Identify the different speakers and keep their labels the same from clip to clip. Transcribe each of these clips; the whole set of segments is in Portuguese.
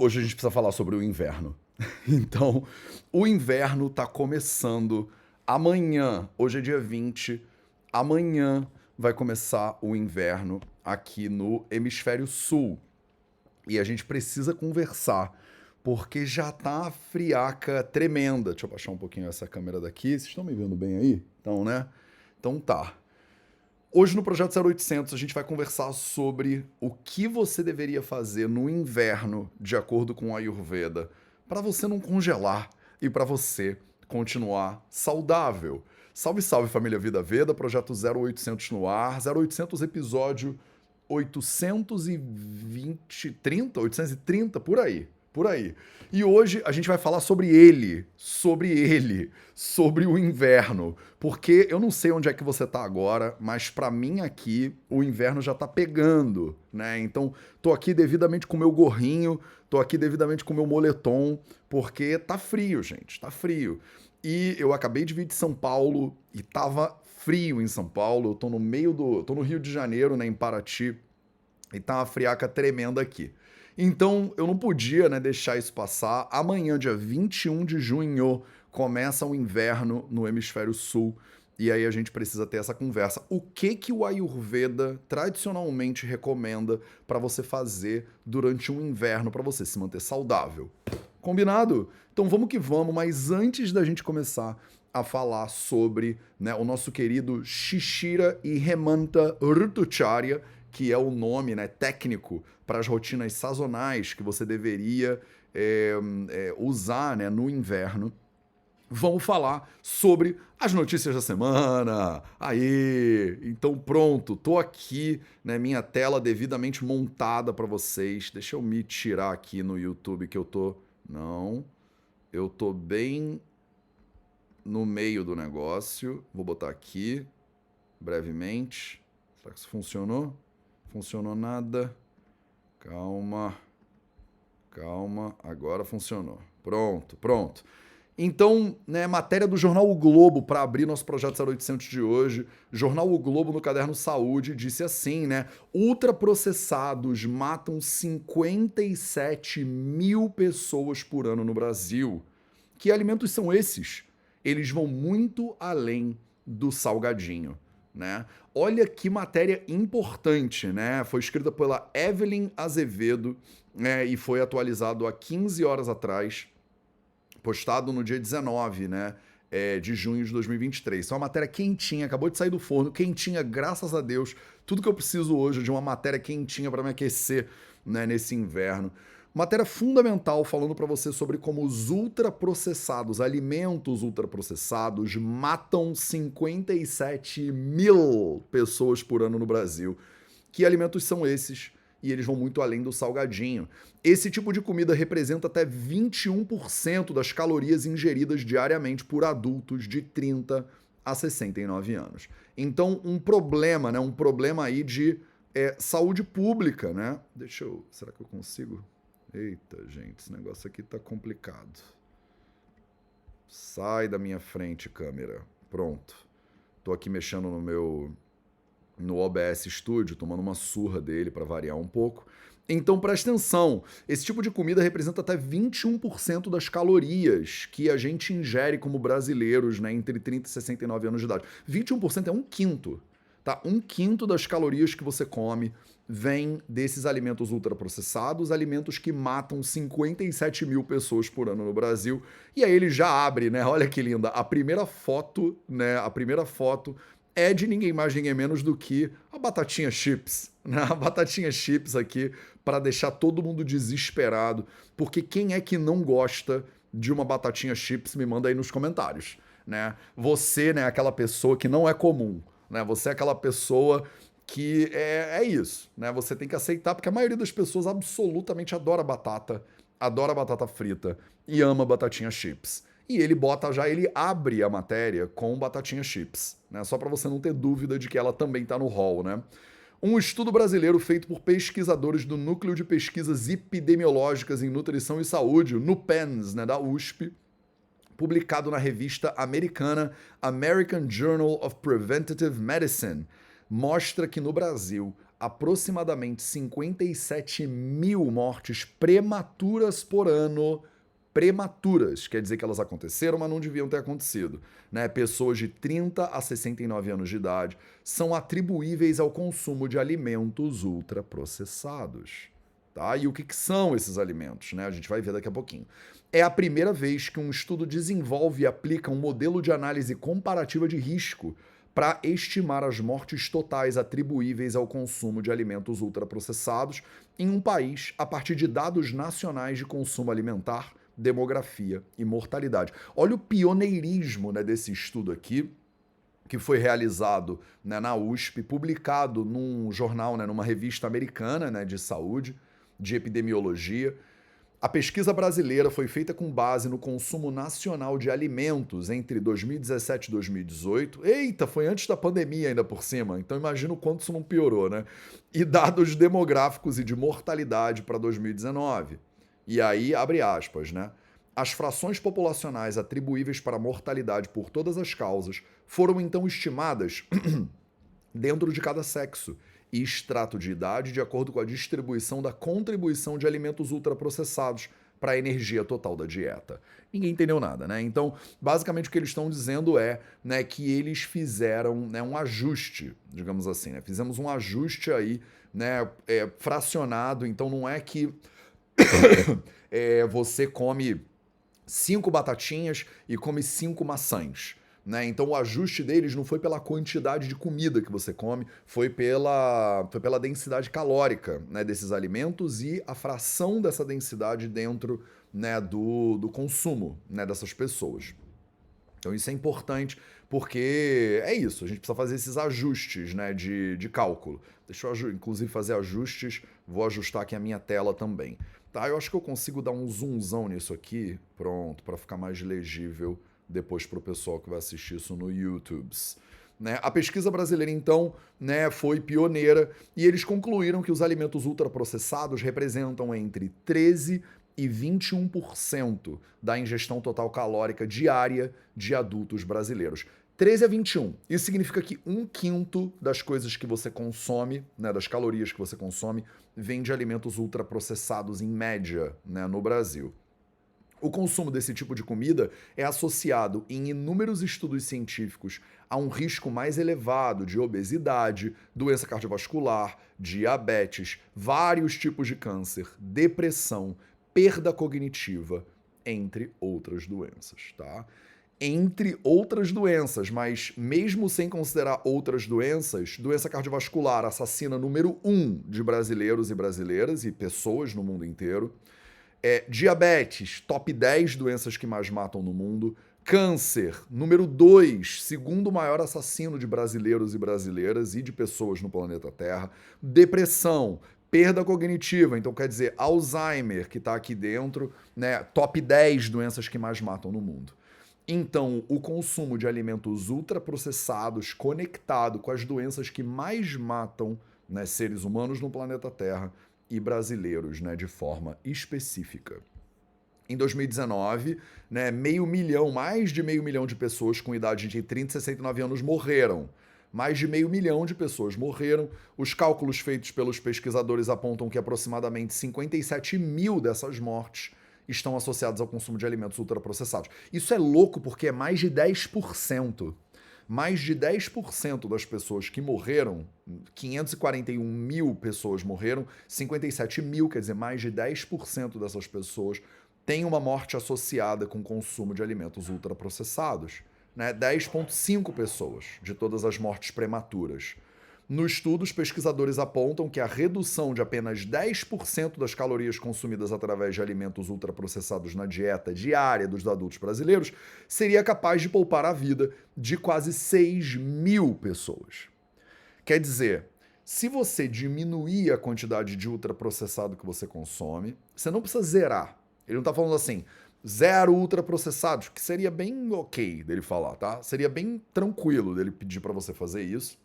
Speaker 1: Hoje a gente precisa falar sobre o inverno. Então, o inverno está começando amanhã. Hoje é dia 20. Amanhã vai começar o inverno aqui no hemisfério sul. E a gente precisa conversar, porque já tá a friaca tremenda. Deixa eu baixar um pouquinho essa câmera daqui. Vocês estão me vendo bem aí? Então, né? Então tá. Hoje no Projeto 0800 a gente vai conversar sobre o que você deveria fazer no inverno, de acordo com a Ayurveda, para você não congelar e para você continuar saudável. Salve, salve família Vida Veda, Projeto 0800 no ar, 0800 episódio 820, 30, 830, por aí por aí. E hoje a gente vai falar sobre ele, sobre ele, sobre o inverno, porque eu não sei onde é que você tá agora, mas para mim aqui o inverno já tá pegando, né? Então, tô aqui devidamente com meu gorrinho, tô aqui devidamente com meu moletom, porque tá frio, gente, tá frio. E eu acabei de vir de São Paulo e tava frio em São Paulo, eu tô no meio do, tô no Rio de Janeiro, né, em Paraty, e tá uma friaca tremenda aqui. Então eu não podia né, deixar isso passar. Amanhã, dia 21 de junho, começa o inverno no hemisfério sul. E aí a gente precisa ter essa conversa. O que que o Ayurveda tradicionalmente recomenda para você fazer durante um inverno para você se manter saudável? Combinado? Então vamos que vamos, mas antes da gente começar a falar sobre né, o nosso querido Shishira e Hemanta Rutucharya, que é o nome né, técnico para as rotinas sazonais que você deveria é, é, usar né, no inverno. Vamos falar sobre as notícias da semana. Aí, então pronto, tô aqui, né, minha tela devidamente montada para vocês. Deixa eu me tirar aqui no YouTube que eu tô não. Eu tô bem no meio do negócio. Vou botar aqui brevemente. Será que isso funcionou? Funcionou nada. Calma. Calma. Agora funcionou. Pronto, pronto. Então, né, matéria do jornal O Globo para abrir nosso projeto 0800 de hoje. Jornal O Globo no caderno Saúde disse assim, né? Ultraprocessados matam 57 mil pessoas por ano no Brasil. Que alimentos são esses? Eles vão muito além do salgadinho né? Olha que matéria importante, né? Foi escrita pela Evelyn Azevedo né? e foi atualizado há 15 horas atrás, postado no dia 19, né? É, de junho de 2023. Então, é uma matéria quentinha, acabou de sair do forno, quentinha, graças a Deus. Tudo que eu preciso hoje de uma matéria quentinha para me aquecer né, nesse inverno. Matéria fundamental falando para você sobre como os ultraprocessados, alimentos ultraprocessados, matam 57 mil pessoas por ano no Brasil. Que alimentos são esses? E eles vão muito além do salgadinho. Esse tipo de comida representa até 21% das calorias ingeridas diariamente por adultos de 30 a 69 anos. Então, um problema, né? Um problema aí de é, saúde pública, né? Deixa eu. Será que eu consigo? Eita, gente, esse negócio aqui tá complicado. Sai da minha frente, câmera. Pronto. Tô aqui mexendo no meu no OBS Studio, tomando uma surra dele para variar um pouco. Então presta atenção, esse tipo de comida representa até 21% das calorias que a gente ingere como brasileiros, né, entre 30 e 69 anos de idade. 21% é um quinto, tá? Um quinto das calorias que você come vem desses alimentos ultraprocessados, alimentos que matam 57 mil pessoas por ano no Brasil. E aí ele já abre, né? Olha que linda. A primeira foto, né? A primeira foto é de ninguém mais, ninguém menos do que a batatinha chips, né? A batatinha chips aqui para deixar todo mundo desesperado, porque quem é que não gosta de uma batatinha chips? Me manda aí nos comentários, né? Você, né, aquela pessoa que não é comum, né? Você é aquela pessoa que é, é isso, né? Você tem que aceitar, porque a maioria das pessoas absolutamente adora batata, adora batata frita e ama batatinha chips. E ele bota já, ele abre a matéria com batatinha chips, né? Só para você não ter dúvida de que ela também está no hall, né? Um estudo brasileiro feito por pesquisadores do Núcleo de Pesquisas Epidemiológicas em Nutrição e Saúde, NUPENS, né, da USP, publicado na revista americana American Journal of Preventative Medicine, mostra que no Brasil aproximadamente 57 mil mortes prematuras por ano. Prematuras, quer dizer que elas aconteceram, mas não deviam ter acontecido. Né? Pessoas de 30 a 69 anos de idade são atribuíveis ao consumo de alimentos ultraprocessados. Tá? E o que, que são esses alimentos? Né? A gente vai ver daqui a pouquinho. É a primeira vez que um estudo desenvolve e aplica um modelo de análise comparativa de risco para estimar as mortes totais atribuíveis ao consumo de alimentos ultraprocessados em um país a partir de dados nacionais de consumo alimentar, demografia e mortalidade. Olha o pioneirismo né, desse estudo aqui, que foi realizado né, na USP, publicado num jornal, né, numa revista americana né, de saúde, de epidemiologia. A pesquisa brasileira foi feita com base no consumo nacional de alimentos entre 2017 e 2018. Eita, foi antes da pandemia ainda por cima, então imagina o quanto isso não piorou, né? E dados demográficos e de mortalidade para 2019. E aí, abre aspas, né? As frações populacionais atribuíveis para mortalidade por todas as causas foram então estimadas dentro de cada sexo e extrato de idade de acordo com a distribuição da contribuição de alimentos ultraprocessados para a energia total da dieta. Ninguém entendeu nada, né? Então, basicamente o que eles estão dizendo é, né, que eles fizeram, né, um ajuste, digamos assim, né? Fizemos um ajuste aí, né, é, fracionado. Então, não é que é, você come cinco batatinhas e come cinco maçãs. Né? Então o ajuste deles não foi pela quantidade de comida que você come, foi pela, foi pela densidade calórica né, desses alimentos e a fração dessa densidade dentro né, do, do consumo né, dessas pessoas. Então isso é importante porque é isso, a gente precisa fazer esses ajustes né, de, de cálculo. Deixa eu inclusive fazer ajustes, vou ajustar aqui a minha tela também. Tá, eu acho que eu consigo dar um zoomzão nisso aqui, pronto, para ficar mais legível depois para o pessoal que vai assistir isso no YouTube. Né? A pesquisa brasileira, então, né, foi pioneira e eles concluíram que os alimentos ultraprocessados representam entre 13% e 21% da ingestão total calórica diária de adultos brasileiros. 13 a 21. Isso significa que um quinto das coisas que você consome, né, das calorias que você consome, vem de alimentos ultraprocessados em média né, no Brasil. O consumo desse tipo de comida é associado em inúmeros estudos científicos a um risco mais elevado de obesidade, doença cardiovascular, diabetes, vários tipos de câncer, depressão, perda cognitiva, entre outras doenças, tá? Entre outras doenças, mas mesmo sem considerar outras doenças, doença cardiovascular assassina número um de brasileiros e brasileiras e pessoas no mundo inteiro. É, diabetes, top 10 doenças que mais matam no mundo. Câncer, número 2, segundo maior assassino de brasileiros e brasileiras e de pessoas no planeta Terra. Depressão, perda cognitiva, então quer dizer, Alzheimer, que está aqui dentro, né? Top 10 doenças que mais matam no mundo. Então, o consumo de alimentos ultraprocessados conectado com as doenças que mais matam né, seres humanos no planeta Terra e brasileiros, né, de forma específica. Em 2019, né, meio milhão, mais de meio milhão de pessoas com idade de 30 e 69 anos morreram. Mais de meio milhão de pessoas morreram. Os cálculos feitos pelos pesquisadores apontam que aproximadamente 57 mil dessas mortes estão associadas ao consumo de alimentos ultraprocessados. Isso é louco porque é mais de 10% mais de 10% das pessoas que morreram, 541 mil pessoas morreram, 57 mil, quer dizer, mais de 10% dessas pessoas têm uma morte associada com o consumo de alimentos ultraprocessados. Né? 10,5 pessoas de todas as mortes prematuras. No estudo, os pesquisadores apontam que a redução de apenas 10% das calorias consumidas através de alimentos ultraprocessados na dieta diária dos adultos brasileiros seria capaz de poupar a vida de quase 6 mil pessoas. Quer dizer, se você diminuir a quantidade de ultraprocessado que você consome, você não precisa zerar. Ele não está falando assim, zero ultraprocessados, que seria bem ok dele falar, tá? Seria bem tranquilo dele pedir para você fazer isso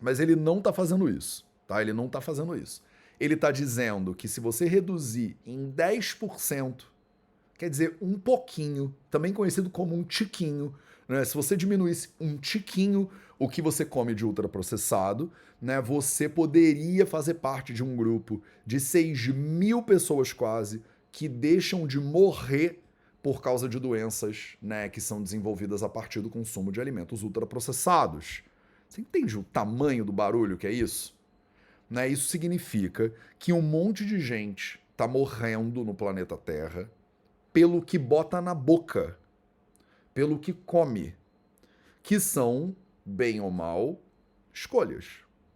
Speaker 1: mas ele não está fazendo isso, tá? Ele não está fazendo isso. Ele está dizendo que se você reduzir em 10%, quer dizer, um pouquinho, também conhecido como um tiquinho, Né? Se você diminuísse um tiquinho o que você come de ultraprocessado, né, você poderia fazer parte de um grupo de 6 mil pessoas quase que deixam de morrer por causa de doenças né, que são desenvolvidas a partir do consumo de alimentos ultraprocessados. Você entende o tamanho do barulho que é isso? Né? Isso significa que um monte de gente está morrendo no planeta Terra pelo que bota na boca, pelo que come, que são, bem ou mal, escolhas.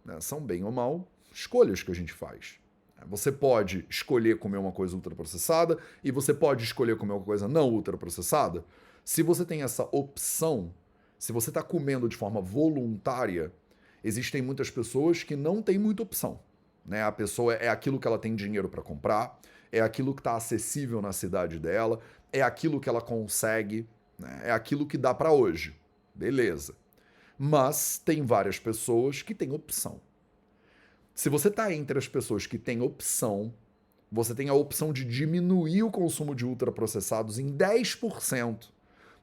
Speaker 1: Né? São bem ou mal escolhas que a gente faz. Você pode escolher comer uma coisa ultraprocessada e você pode escolher comer uma coisa não ultraprocessada. Se você tem essa opção, se você está comendo de forma voluntária, existem muitas pessoas que não têm muita opção. Né? A pessoa é aquilo que ela tem dinheiro para comprar, é aquilo que está acessível na cidade dela, é aquilo que ela consegue, né? é aquilo que dá para hoje. Beleza. Mas tem várias pessoas que têm opção. Se você está entre as pessoas que têm opção, você tem a opção de diminuir o consumo de ultraprocessados em 10%,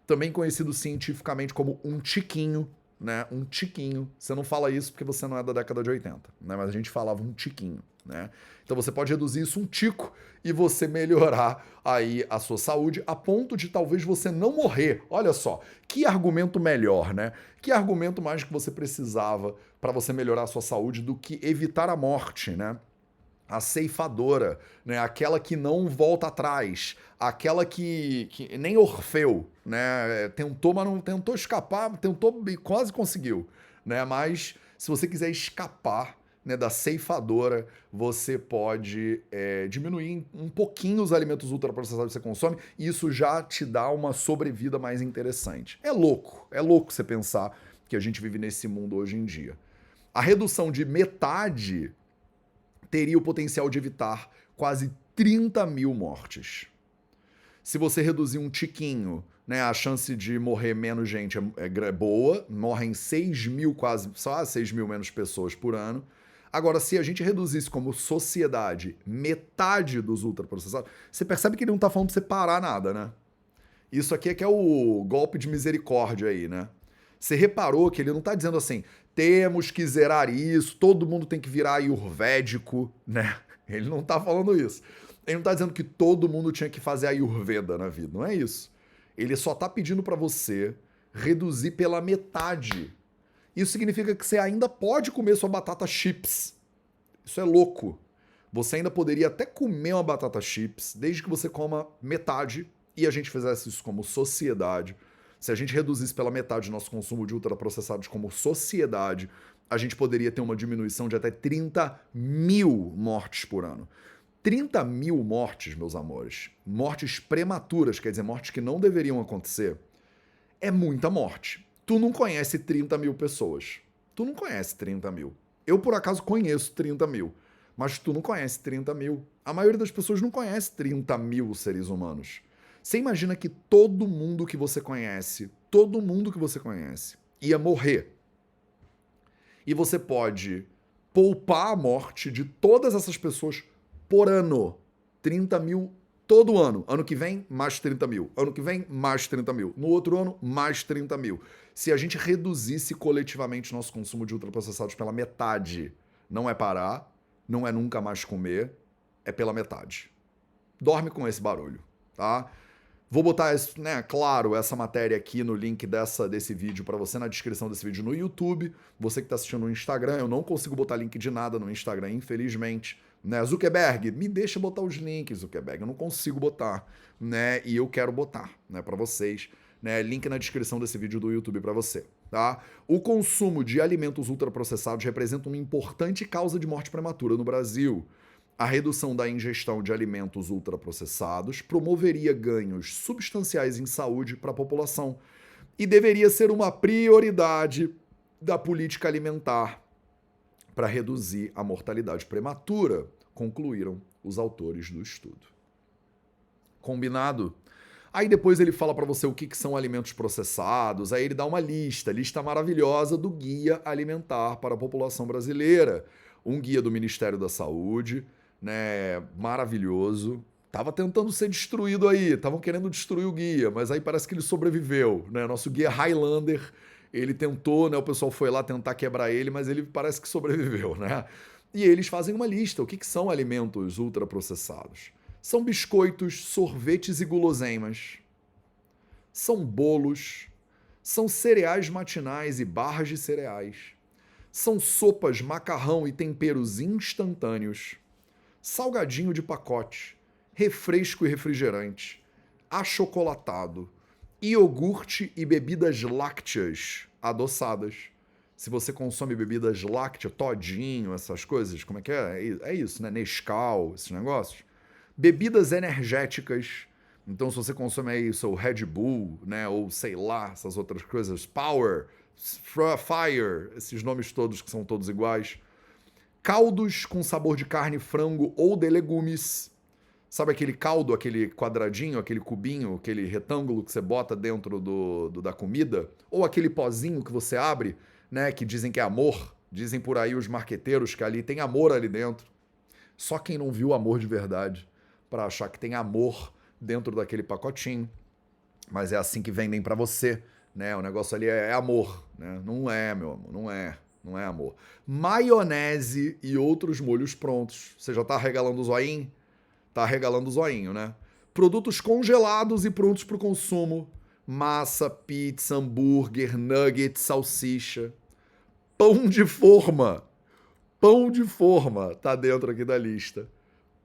Speaker 1: também conhecido cientificamente como um tiquinho né? Um tiquinho. Você não fala isso porque você não é da década de 80, né? Mas a gente falava um tiquinho, né? Então você pode reduzir isso um tico e você melhorar aí a sua saúde a ponto de talvez você não morrer. Olha só, que argumento melhor, né? Que argumento mais que você precisava para você melhorar a sua saúde do que evitar a morte, né? A ceifadora, né? aquela que não volta atrás, aquela que, que nem Orfeu, né? tentou, mas não tentou escapar, tentou e quase conseguiu, né? Mas se você quiser escapar né, da ceifadora, você pode é, diminuir um pouquinho os alimentos ultraprocessados que você consome e isso já te dá uma sobrevida mais interessante. É louco, é louco você pensar que a gente vive nesse mundo hoje em dia. A redução de metade teria o potencial de evitar quase 30 mil mortes. Se você reduzir um tiquinho, né, a chance de morrer menos gente é, é, é boa, morrem 6 mil, quase, só 6 mil menos pessoas por ano. Agora, se a gente reduzisse como sociedade metade dos ultraprocessados, você percebe que ele não está falando para você parar nada, né? Isso aqui é que é o golpe de misericórdia aí, né? Você reparou que ele não está dizendo assim, temos que zerar isso, todo mundo tem que virar ayurvédico, né? Ele não está falando isso. Ele não está dizendo que todo mundo tinha que fazer ayurveda na vida, não é isso. Ele só está pedindo para você reduzir pela metade. Isso significa que você ainda pode comer sua batata chips. Isso é louco. Você ainda poderia até comer uma batata chips, desde que você coma metade e a gente fizesse isso como sociedade se a gente reduzisse pela metade o nosso consumo de ultraprocessados como sociedade, a gente poderia ter uma diminuição de até 30 mil mortes por ano. 30 mil mortes, meus amores, mortes prematuras, quer dizer, mortes que não deveriam acontecer, é muita morte. Tu não conhece 30 mil pessoas. Tu não conhece 30 mil. Eu, por acaso, conheço 30 mil. Mas tu não conhece 30 mil. A maioria das pessoas não conhece 30 mil seres humanos. Você imagina que todo mundo que você conhece, todo mundo que você conhece, ia morrer. E você pode poupar a morte de todas essas pessoas por ano. 30 mil todo ano. Ano que vem, mais 30 mil. Ano que vem, mais 30 mil. No outro ano, mais 30 mil. Se a gente reduzisse coletivamente nosso consumo de ultraprocessados pela metade, não é parar, não é nunca mais comer, é pela metade. Dorme com esse barulho, tá? Vou botar, né, claro, essa matéria aqui no link dessa, desse vídeo para você na descrição desse vídeo no YouTube. Você que está assistindo no Instagram, eu não consigo botar link de nada no Instagram, infelizmente. Né? Zuckerberg, me deixa botar os links, Zuckerberg. Eu não consigo botar, né? E eu quero botar, né, para vocês. Né? Link na descrição desse vídeo do YouTube para você. Tá? O consumo de alimentos ultraprocessados representa uma importante causa de morte prematura no Brasil. A redução da ingestão de alimentos ultraprocessados promoveria ganhos substanciais em saúde para a população e deveria ser uma prioridade da política alimentar para reduzir a mortalidade prematura, concluíram os autores do estudo. Combinado? Aí depois ele fala para você o que, que, são alimentos processados, aí ele dá uma lista, lista maravilhosa do Guia Alimentar para a População Brasileira, um guia do Ministério da Saúde, né, maravilhoso, Tava tentando ser destruído aí, estavam querendo destruir o guia, mas aí parece que ele sobreviveu, né? Nosso guia Highlander, ele tentou, né? O pessoal foi lá tentar quebrar ele, mas ele parece que sobreviveu, né? E eles fazem uma lista. O que, que são alimentos ultraprocessados? São biscoitos, sorvetes e guloseimas. São bolos. São cereais matinais e barras de cereais. São sopas, macarrão e temperos instantâneos. Salgadinho de pacote refresco e refrigerante, achocolatado, iogurte e bebidas lácteas adoçadas. Se você consome bebidas lácteas, todinho, essas coisas, como é que é? É isso, né? Nescau, esses negócios. Bebidas energéticas. Então, se você consome aí seu Red Bull, né? Ou sei lá, essas outras coisas, Power, Fire, esses nomes todos que são todos iguais. Caldos com sabor de carne, frango ou de legumes Sabe aquele caldo, aquele quadradinho, aquele cubinho, aquele retângulo que você bota dentro do, do, da comida? Ou aquele pozinho que você abre, né? Que dizem que é amor. Dizem por aí os marqueteiros que ali tem amor ali dentro. Só quem não viu amor de verdade para achar que tem amor dentro daquele pacotinho. Mas é assim que vendem para você, né? O negócio ali é, é amor, né? Não é, meu amor, não é. Não é amor. Maionese e outros molhos prontos. Você já tá regalando o zoinho? Tá regalando o zoinho, né? Produtos congelados e prontos para o consumo. Massa, pizza, hambúrguer, nugget, salsicha. Pão de forma. Pão de forma tá dentro aqui da lista.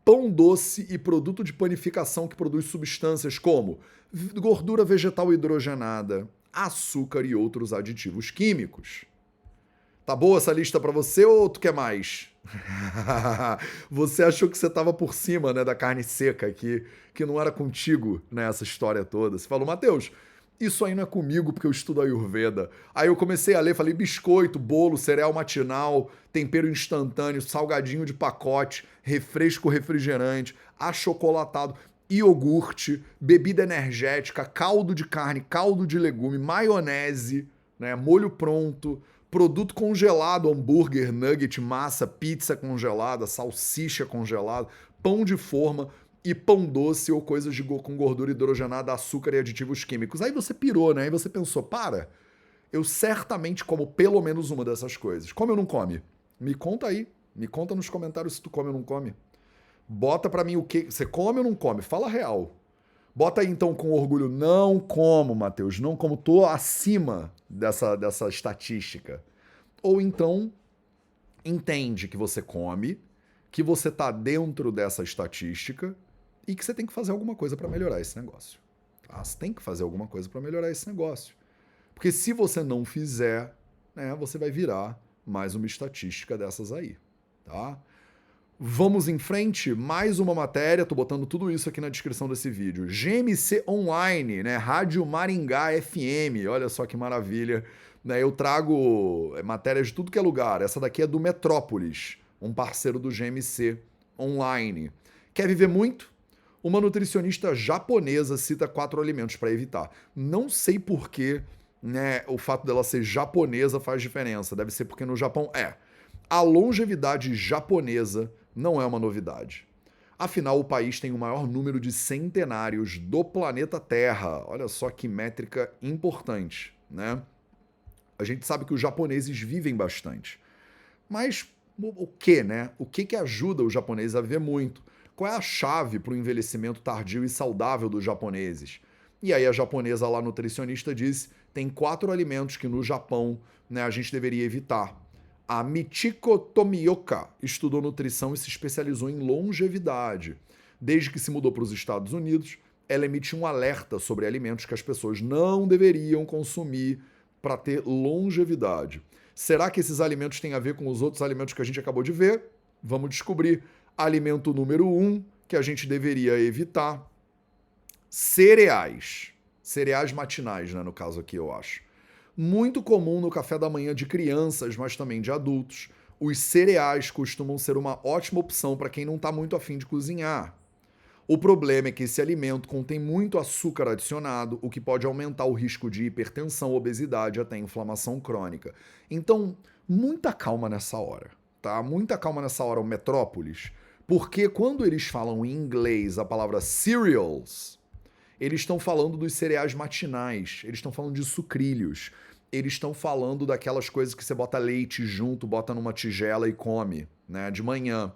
Speaker 1: Pão doce e produto de panificação que produz substâncias como gordura vegetal hidrogenada, açúcar e outros aditivos químicos. Tá boa essa lista para você ou tu quer mais? você achou que você estava por cima né, da carne seca aqui, que não era contigo nessa né, história toda. Você falou, Matheus, isso aí não é comigo porque eu estudo Ayurveda. Aí eu comecei a ler, falei biscoito, bolo, cereal matinal, tempero instantâneo, salgadinho de pacote, refresco refrigerante, achocolatado, iogurte, bebida energética, caldo de carne, caldo de legume, maionese, né, molho pronto, produto congelado, hambúrguer, nugget, massa, pizza congelada, salsicha congelada, pão de forma e pão doce ou coisas de, com gordura hidrogenada, açúcar e aditivos químicos. Aí você pirou, né? Aí você pensou, para, eu certamente como pelo menos uma dessas coisas. Come ou não come? Me conta aí. Me conta nos comentários se tu come ou não come. Bota para mim o que. Você come ou não come? Fala real. Bota aí então com orgulho, não como, Matheus, não como, tô acima dessa, dessa estatística. Ou então entende que você come, que você tá dentro dessa estatística e que você tem que fazer alguma coisa para melhorar esse negócio. Tá? Você tem que fazer alguma coisa para melhorar esse negócio. Porque se você não fizer, né, você vai virar mais uma estatística dessas aí, tá? Vamos em frente, mais uma matéria, tô botando tudo isso aqui na descrição desse vídeo. GMC Online, né? Rádio Maringá FM, olha só que maravilha. Né? Eu trago é, matérias de tudo que é lugar. Essa daqui é do Metrópolis, um parceiro do GMC Online. Quer viver muito? Uma nutricionista japonesa cita quatro alimentos para evitar. Não sei por que né, o fato dela ser japonesa faz diferença. Deve ser porque no Japão é. A longevidade japonesa não é uma novidade. Afinal, o país tem o maior número de centenários do planeta Terra. Olha só que métrica importante, né? A gente sabe que os japoneses vivem bastante. Mas o que, né? O que, que ajuda os japoneses a viver muito? Qual é a chave para o envelhecimento tardio e saudável dos japoneses? E aí a japonesa lá nutricionista diz: tem quatro alimentos que no Japão né, a gente deveria evitar. A Michiko Tomioka estudou nutrição e se especializou em longevidade. Desde que se mudou para os Estados Unidos, ela emite um alerta sobre alimentos que as pessoas não deveriam consumir para ter longevidade. Será que esses alimentos têm a ver com os outros alimentos que a gente acabou de ver? Vamos descobrir. Alimento número um que a gente deveria evitar: cereais. Cereais matinais, né, no caso aqui, eu acho muito comum no café da manhã de crianças, mas também de adultos. Os cereais costumam ser uma ótima opção para quem não está muito afim de cozinhar. O problema é que esse alimento contém muito açúcar adicionado, o que pode aumentar o risco de hipertensão, obesidade até inflamação crônica. Então, muita calma nessa hora, tá? Muita calma nessa hora, o Metrópolis, Porque quando eles falam em inglês a palavra cereals, eles estão falando dos cereais matinais, eles estão falando de sucrilhos, eles estão falando daquelas coisas que você bota leite junto, bota numa tigela e come, né, de manhã.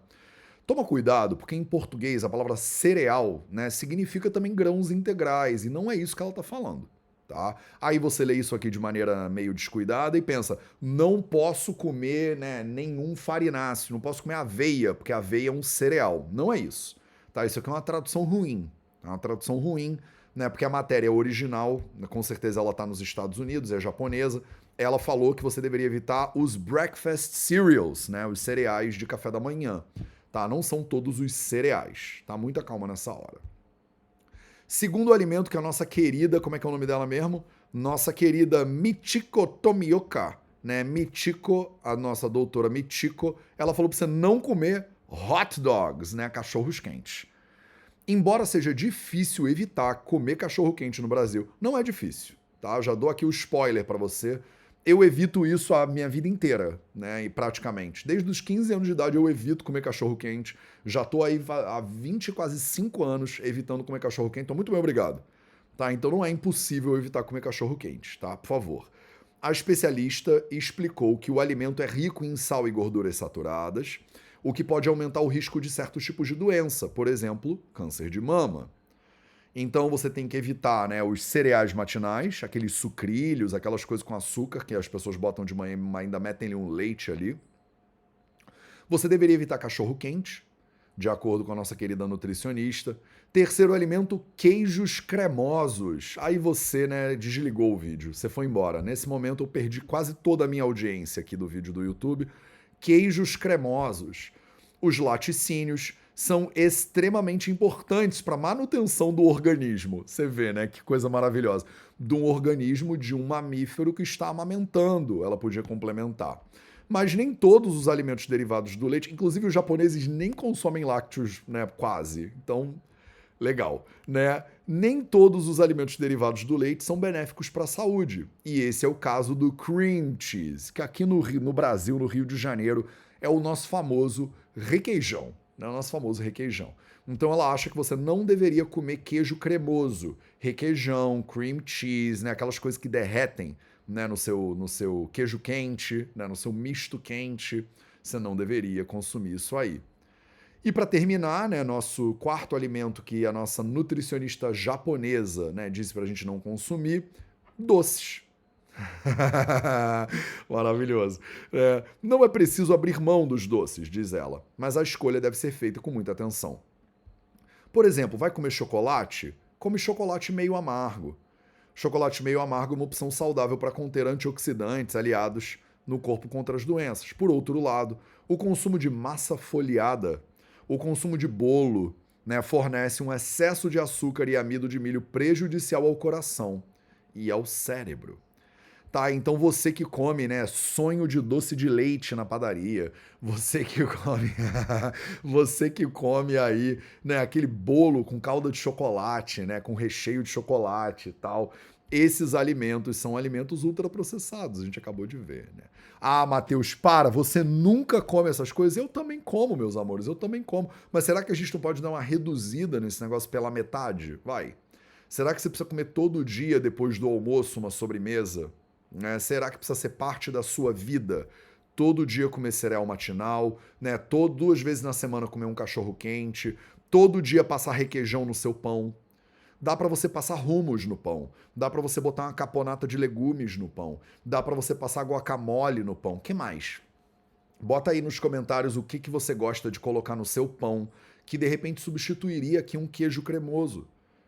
Speaker 1: Toma cuidado, porque em português a palavra cereal, né, significa também grãos integrais, e não é isso que ela está falando. Tá? Aí você lê isso aqui de maneira meio descuidada e pensa: não posso comer né, nenhum farináceo, não posso comer aveia, porque aveia é um cereal. Não é isso. Tá? Isso aqui é uma tradução ruim. É uma tradução ruim, né? Porque a matéria é original, com certeza ela está nos Estados Unidos, é japonesa. Ela falou que você deveria evitar os breakfast cereals, né? Os cereais de café da manhã. Tá? Não são todos os cereais. Tá? Muita calma nessa hora. Segundo alimento que a nossa querida, como é que é o nome dela mesmo? Nossa querida Michiko Tomioka, né? Michiko, a nossa doutora Michiko, ela falou para você não comer hot dogs, né? Cachorros quentes. Embora seja difícil evitar comer cachorro quente no Brasil, não é difícil, tá? Já dou aqui o spoiler para você eu evito isso a minha vida inteira, né? E praticamente. Desde os 15 anos de idade eu evito comer cachorro quente. Já tô aí há 20, quase 5 anos evitando comer cachorro quente. Então, muito bem, obrigado. Tá? Então não é impossível evitar comer cachorro quente, tá? Por favor. A especialista explicou que o alimento é rico em sal e gorduras saturadas, o que pode aumentar o risco de certos tipos de doença, por exemplo, câncer de mama. Então você tem que evitar né, os cereais matinais, aqueles sucrilhos, aquelas coisas com açúcar que as pessoas botam de manhã e ainda metem um leite ali. Você deveria evitar cachorro quente, de acordo com a nossa querida nutricionista. Terceiro alimento, queijos cremosos. Aí você, né, desligou o vídeo, você foi embora. Nesse momento eu perdi quase toda a minha audiência aqui do vídeo do YouTube. Queijos cremosos. Os laticínios, são extremamente importantes para a manutenção do organismo. Você vê, né? Que coisa maravilhosa. De um organismo de um mamífero que está amamentando. Ela podia complementar. Mas nem todos os alimentos derivados do leite, inclusive os japoneses nem consomem lácteos, né? Quase. Então, legal, né? Nem todos os alimentos derivados do leite são benéficos para a saúde. E esse é o caso do cream cheese, que aqui no, no Brasil, no Rio de Janeiro, é o nosso famoso requeijão né, o nosso famoso requeijão. Então ela acha que você não deveria comer queijo cremoso, requeijão, cream cheese, né, aquelas coisas que derretem né, no, seu, no seu queijo quente, né, no seu misto quente. Você não deveria consumir isso aí. E para terminar, né, nosso quarto alimento que a nossa nutricionista japonesa né, disse para a gente não consumir, doces. Maravilhoso. É, não é preciso abrir mão dos doces, diz ela, mas a escolha deve ser feita com muita atenção. Por exemplo, vai comer chocolate? Come chocolate meio amargo. Chocolate meio amargo é uma opção saudável para conter antioxidantes aliados no corpo contra as doenças. Por outro lado, o consumo de massa folhada, o consumo de bolo, né, fornece um excesso de açúcar e amido de milho prejudicial ao coração e ao cérebro. Tá, então você que come, né, sonho de doce de leite na padaria, você que come, você que come aí, né, aquele bolo com calda de chocolate, né, com recheio de chocolate e tal. Esses alimentos são alimentos ultraprocessados, a gente acabou de ver, né? Ah, Matheus, para, você nunca come essas coisas? Eu também como, meus amores, eu também como. Mas será que a gente não pode dar uma reduzida nesse negócio pela metade? Vai. Será que você precisa comer todo dia depois do almoço uma sobremesa? Né? Será que precisa ser parte da sua vida? Todo dia comer cereal matinal, né? Todo, duas vezes na semana comer um cachorro quente, todo dia passar requeijão no seu pão. Dá para você passar rumos no pão, dá para você botar uma caponata de legumes no pão, dá para você passar guacamole no pão. Que mais? Bota aí nos comentários o que, que você gosta de colocar no seu pão que de repente substituiria aqui um queijo cremoso.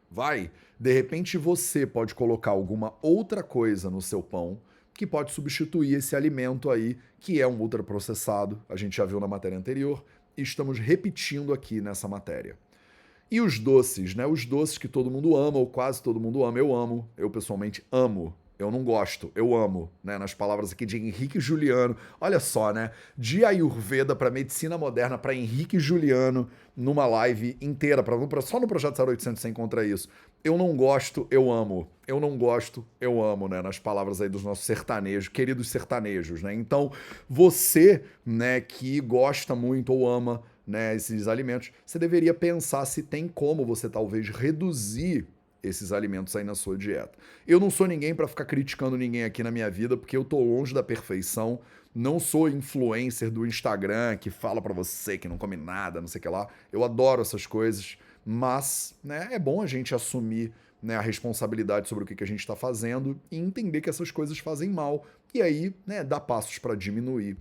Speaker 1: Vai, de repente você pode colocar alguma outra coisa no seu pão que pode substituir esse alimento aí, que é um ultraprocessado, a gente já viu na matéria anterior, e estamos repetindo aqui nessa matéria. E os doces, né? Os doces que todo mundo ama, ou quase todo mundo ama, eu amo, eu pessoalmente amo eu não gosto, eu amo, né? Nas palavras aqui de Henrique Juliano. Olha só, né? De Ayurveda para medicina moderna para Henrique Juliano numa live inteira, pra, só no Projeto 0800 você encontra isso. Eu não gosto, eu amo. Eu não gosto, eu amo, né? Nas palavras aí dos nossos sertanejos, queridos sertanejos, né? Então, você, né, que gosta muito ou ama né, esses alimentos, você deveria pensar se tem como você talvez reduzir esses alimentos aí na sua dieta. Eu não sou ninguém para ficar criticando ninguém aqui na minha vida, porque eu tô longe da perfeição. Não sou influencer do Instagram que fala para você que não come nada, não sei o que lá. Eu adoro essas coisas, mas né, é bom a gente assumir né, a responsabilidade sobre o que, que a gente está fazendo e entender que essas coisas fazem mal. E aí, né, dar passos para diminuir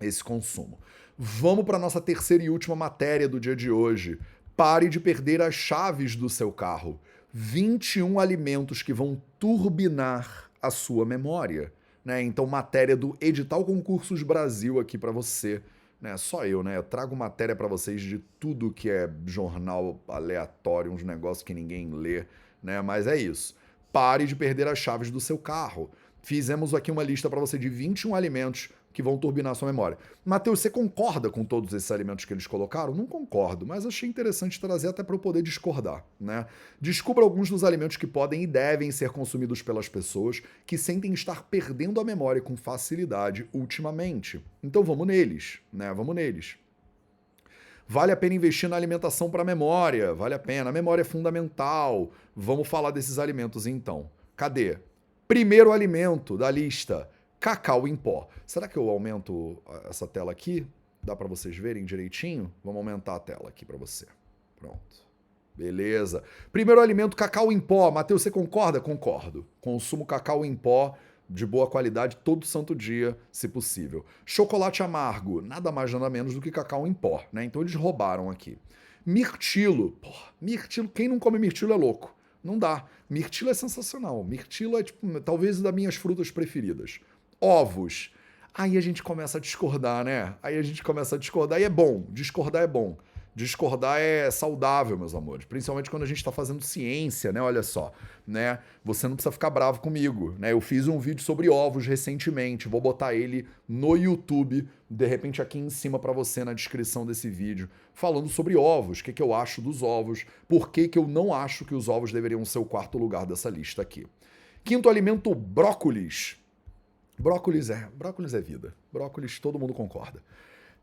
Speaker 1: esse consumo. Vamos para nossa terceira e última matéria do dia de hoje. Pare de perder as chaves do seu carro. 21 alimentos que vão turbinar a sua memória. Né? Então, matéria do Edital Concursos Brasil aqui para você. Né? Só eu, né? Eu trago matéria para vocês de tudo que é jornal aleatório, uns negócios que ninguém lê, né? Mas é isso. Pare de perder as chaves do seu carro. Fizemos aqui uma lista para você de 21 alimentos que vão turbinar sua memória. Mateus, você concorda com todos esses alimentos que eles colocaram? Não concordo, mas achei interessante trazer até para eu poder discordar, né? Descubra alguns dos alimentos que podem e devem ser consumidos pelas pessoas que sentem estar perdendo a memória com facilidade ultimamente. Então vamos neles, né? Vamos neles. Vale a pena investir na alimentação para a memória, vale a pena. A memória é fundamental. Vamos falar desses alimentos então. Cadê? Primeiro alimento da lista: cacau em pó. Será que eu aumento essa tela aqui? Dá para vocês verem direitinho? Vamos aumentar a tela aqui para você. Pronto. Beleza. Primeiro alimento, cacau em pó. Matheus, você concorda? Concordo. Consumo cacau em pó de boa qualidade todo santo dia, se possível. Chocolate amargo, nada mais nada menos do que cacau em pó, né? Então eles roubaram aqui. Mirtilo, porra, mirtilo, quem não come mirtilo é louco. Não dá. Mirtilo é sensacional. Mirtilo é tipo, talvez das minhas frutas preferidas ovos. Aí a gente começa a discordar, né? Aí a gente começa a discordar e é bom. Discordar é bom. Discordar é saudável, meus amores. Principalmente quando a gente está fazendo ciência, né? Olha só, né? Você não precisa ficar bravo comigo, né? Eu fiz um vídeo sobre ovos recentemente. Vou botar ele no YouTube, de repente aqui em cima para você na descrição desse vídeo, falando sobre ovos, o que, que eu acho dos ovos, por que, que eu não acho que os ovos deveriam ser o quarto lugar dessa lista aqui. Quinto alimento, brócolis. Brócolis é, brócolis é vida. Brócolis todo mundo concorda.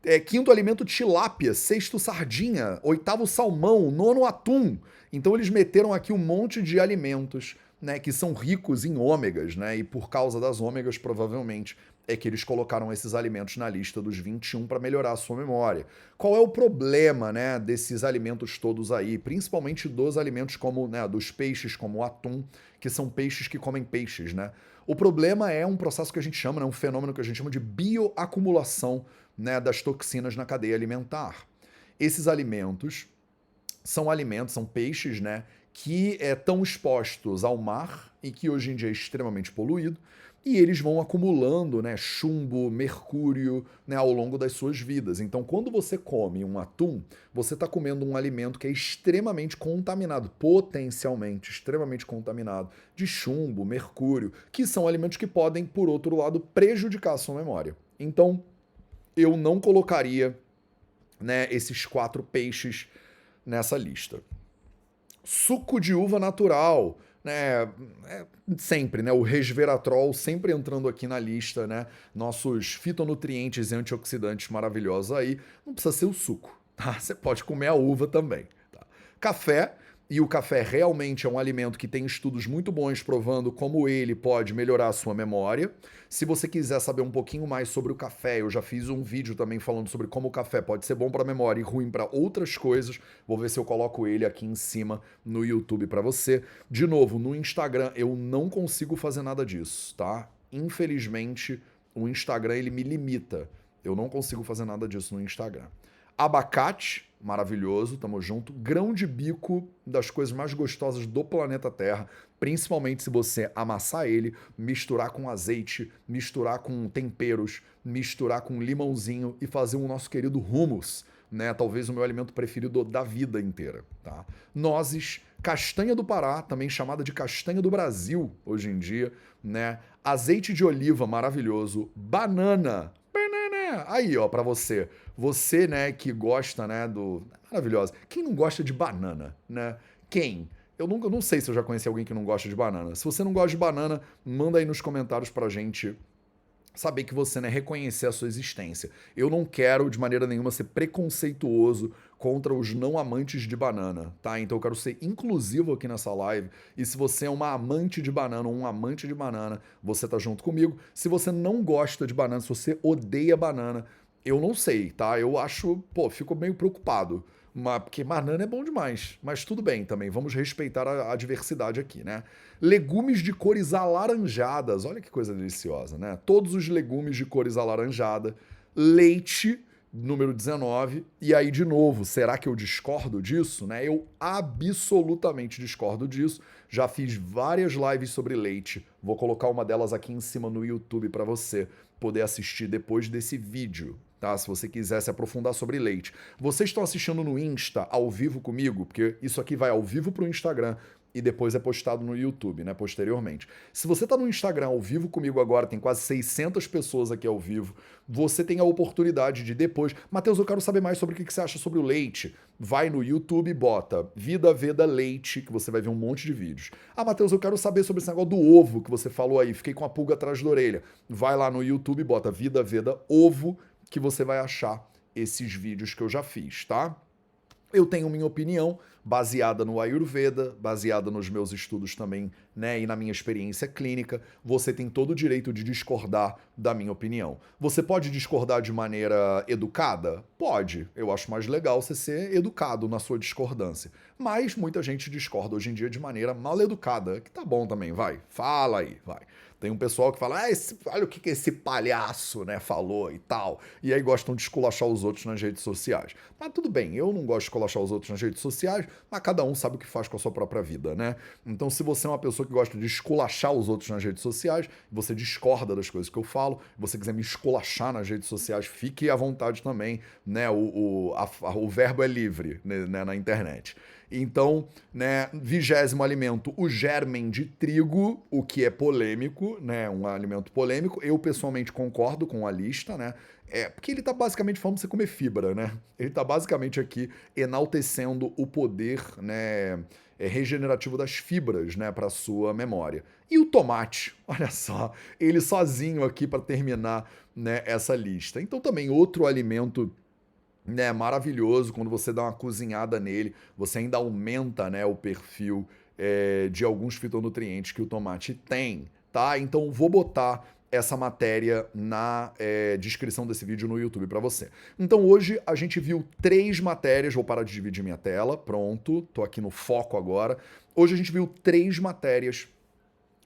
Speaker 1: É, quinto alimento, tilápia. Sexto, sardinha. Oitavo, salmão. Nono, atum. Então eles meteram aqui um monte de alimentos né, que são ricos em ômegas, né? E por causa das ômegas, provavelmente, é que eles colocaram esses alimentos na lista dos 21 para melhorar a sua memória. Qual é o problema, né, desses alimentos todos aí, principalmente dos alimentos como, né, dos peixes como o atum, que são peixes que comem peixes, né? O problema é um processo que a gente chama, né, um fenômeno que a gente chama de bioacumulação né, das toxinas na cadeia alimentar. Esses alimentos são alimentos, são peixes, né, que estão é, expostos ao mar e que hoje em dia é extremamente poluído e eles vão acumulando né, chumbo, mercúrio né, ao longo das suas vidas. Então, quando você come um atum, você está comendo um alimento que é extremamente contaminado, potencialmente extremamente contaminado, de chumbo, mercúrio, que são alimentos que podem, por outro lado, prejudicar a sua memória. Então, eu não colocaria né, esses quatro peixes nessa lista. Suco de uva natural né, é, sempre, né, o resveratrol sempre entrando aqui na lista, né, nossos fitonutrientes e antioxidantes maravilhosos aí, não precisa ser o suco, tá? Você pode comer a uva também, tá? Café, e o café realmente é um alimento que tem estudos muito bons provando como ele pode melhorar a sua memória. Se você quiser saber um pouquinho mais sobre o café, eu já fiz um vídeo também falando sobre como o café pode ser bom para a memória e ruim para outras coisas. Vou ver se eu coloco ele aqui em cima no YouTube para você. De novo, no Instagram eu não consigo fazer nada disso, tá? Infelizmente, o Instagram ele me limita. Eu não consigo fazer nada disso no Instagram. Abacate, maravilhoso, tamo junto. Grão de bico, das coisas mais gostosas do planeta Terra, principalmente se você amassar ele, misturar com azeite, misturar com temperos, misturar com limãozinho e fazer o nosso querido hummus, né? Talvez o meu alimento preferido da vida inteira, tá? Nozes, castanha do Pará, também chamada de castanha do Brasil hoje em dia, né? Azeite de oliva maravilhoso, banana, Aí, ó, para você. Você, né, que gosta, né, do. Maravilhosa. Quem não gosta de banana, né? Quem? Eu nunca, não sei se eu já conheci alguém que não gosta de banana. Se você não gosta de banana, manda aí nos comentários pra gente saber que você, né, reconhecer a sua existência. Eu não quero de maneira nenhuma ser preconceituoso contra os não amantes de banana, tá? Então eu quero ser inclusivo aqui nessa live. E se você é uma amante de banana ou um amante de banana, você tá junto comigo. Se você não gosta de banana, se você odeia banana, eu não sei, tá? Eu acho, pô, fico meio preocupado. Mas, porque banana é bom demais. Mas tudo bem também, vamos respeitar a, a, diversidade aqui, né? Legumes de cores alaranjadas, olha que coisa deliciosa, né? Todos os legumes de cores alaranjada. Leite, número 19. E aí, de novo, será que eu discordo disso? Né? Eu absolutamente discordo disso. Já fiz várias lives sobre leite. Vou colocar uma delas aqui em cima no YouTube para você poder assistir depois desse vídeo, tá? Se você quiser se aprofundar sobre leite. Vocês estão assistindo no Insta ao vivo comigo, porque isso aqui vai ao vivo para o Instagram e depois é postado no YouTube, né, posteriormente. Se você está no Instagram ao vivo comigo agora, tem quase 600 pessoas aqui ao vivo, você tem a oportunidade de depois, Matheus, eu quero saber mais sobre o que você acha sobre o leite. Vai no YouTube e bota Vida Veda Leite, que você vai ver um monte de vídeos. Ah, Matheus, eu quero saber sobre esse negócio do ovo que você falou aí, fiquei com a pulga atrás da orelha. Vai lá no YouTube e bota Vida Veda Ovo, que você vai achar esses vídeos que eu já fiz, tá? Eu tenho minha opinião baseada no Ayurveda, baseada nos meus estudos também, né, e na minha experiência clínica. Você tem todo o direito de discordar da minha opinião. Você pode discordar de maneira educada? Pode. Eu acho mais legal você ser educado na sua discordância. Mas muita gente discorda hoje em dia de maneira mal educada, que tá bom também, vai. Fala aí, vai. Tem um pessoal que fala, ah, esse, olha o que, que esse palhaço né, falou e tal. E aí gostam de esculachar os outros nas redes sociais. Mas tudo bem, eu não gosto de esculachar os outros nas redes sociais, mas cada um sabe o que faz com a sua própria vida, né? Então, se você é uma pessoa que gosta de esculachar os outros nas redes sociais, você discorda das coisas que eu falo, você quiser me esculachar nas redes sociais, fique à vontade também, né? O, o, a, o verbo é livre né, né na internet. Então, né, vigésimo alimento, o germen de trigo, o que é polêmico, né, um alimento polêmico. Eu pessoalmente concordo com a lista, né? É, porque ele está basicamente falando pra você comer fibra, né? Ele está basicamente aqui enaltecendo o poder, né, é, regenerativo das fibras, né, para sua memória. E o tomate, olha só, ele sozinho aqui para terminar, né, essa lista. Então também outro alimento né, maravilhoso quando você dá uma cozinhada nele, você ainda aumenta, né, o perfil é, de alguns fitonutrientes que o tomate tem, tá? Então vou botar essa matéria na é, descrição desse vídeo no YouTube para você. Então hoje a gente viu três matérias, vou parar de dividir minha tela, pronto, tô aqui no foco agora. Hoje a gente viu três matérias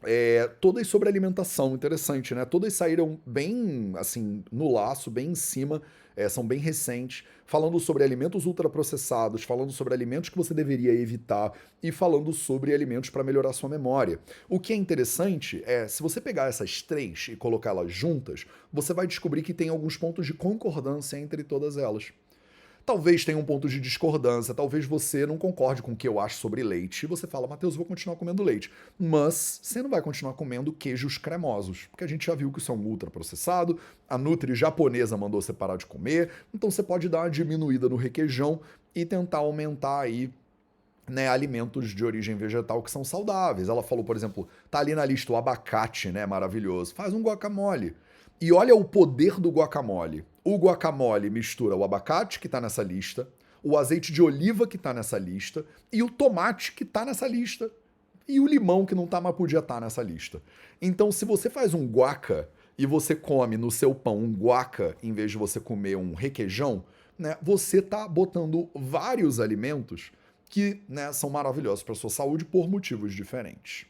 Speaker 1: é, todas sobre alimentação, interessante, né? Todas saíram bem, assim, no laço, bem em cima, é, são bem recentes, falando sobre alimentos ultraprocessados, falando sobre alimentos que você deveria evitar e falando sobre alimentos para melhorar sua memória. O que é interessante é, se você pegar essas três e colocá-las juntas, você vai descobrir que tem alguns pontos de concordância entre todas elas. Talvez tenha um ponto de discordância, talvez você não concorde com o que eu acho sobre leite. E você fala, Matheus, vou continuar comendo leite. Mas você não vai continuar comendo queijos cremosos, porque a gente já viu que são ultraprocessado, a Nutri japonesa mandou você parar de comer, então você pode dar uma diminuída no requeijão e tentar aumentar aí né, alimentos de origem vegetal que são saudáveis. Ela falou, por exemplo, tá ali na lista o abacate, né, maravilhoso. Faz um guacamole. E olha o poder do guacamole. O guacamole mistura o abacate, que está nessa lista, o azeite de oliva, que está nessa lista, e o tomate, que está nessa lista, e o limão, que não está, mas podia estar tá nessa lista. Então, se você faz um guaca e você come no seu pão um guaca em vez de você comer um requeijão, né, você está botando vários alimentos que né, são maravilhosos para sua saúde por motivos diferentes.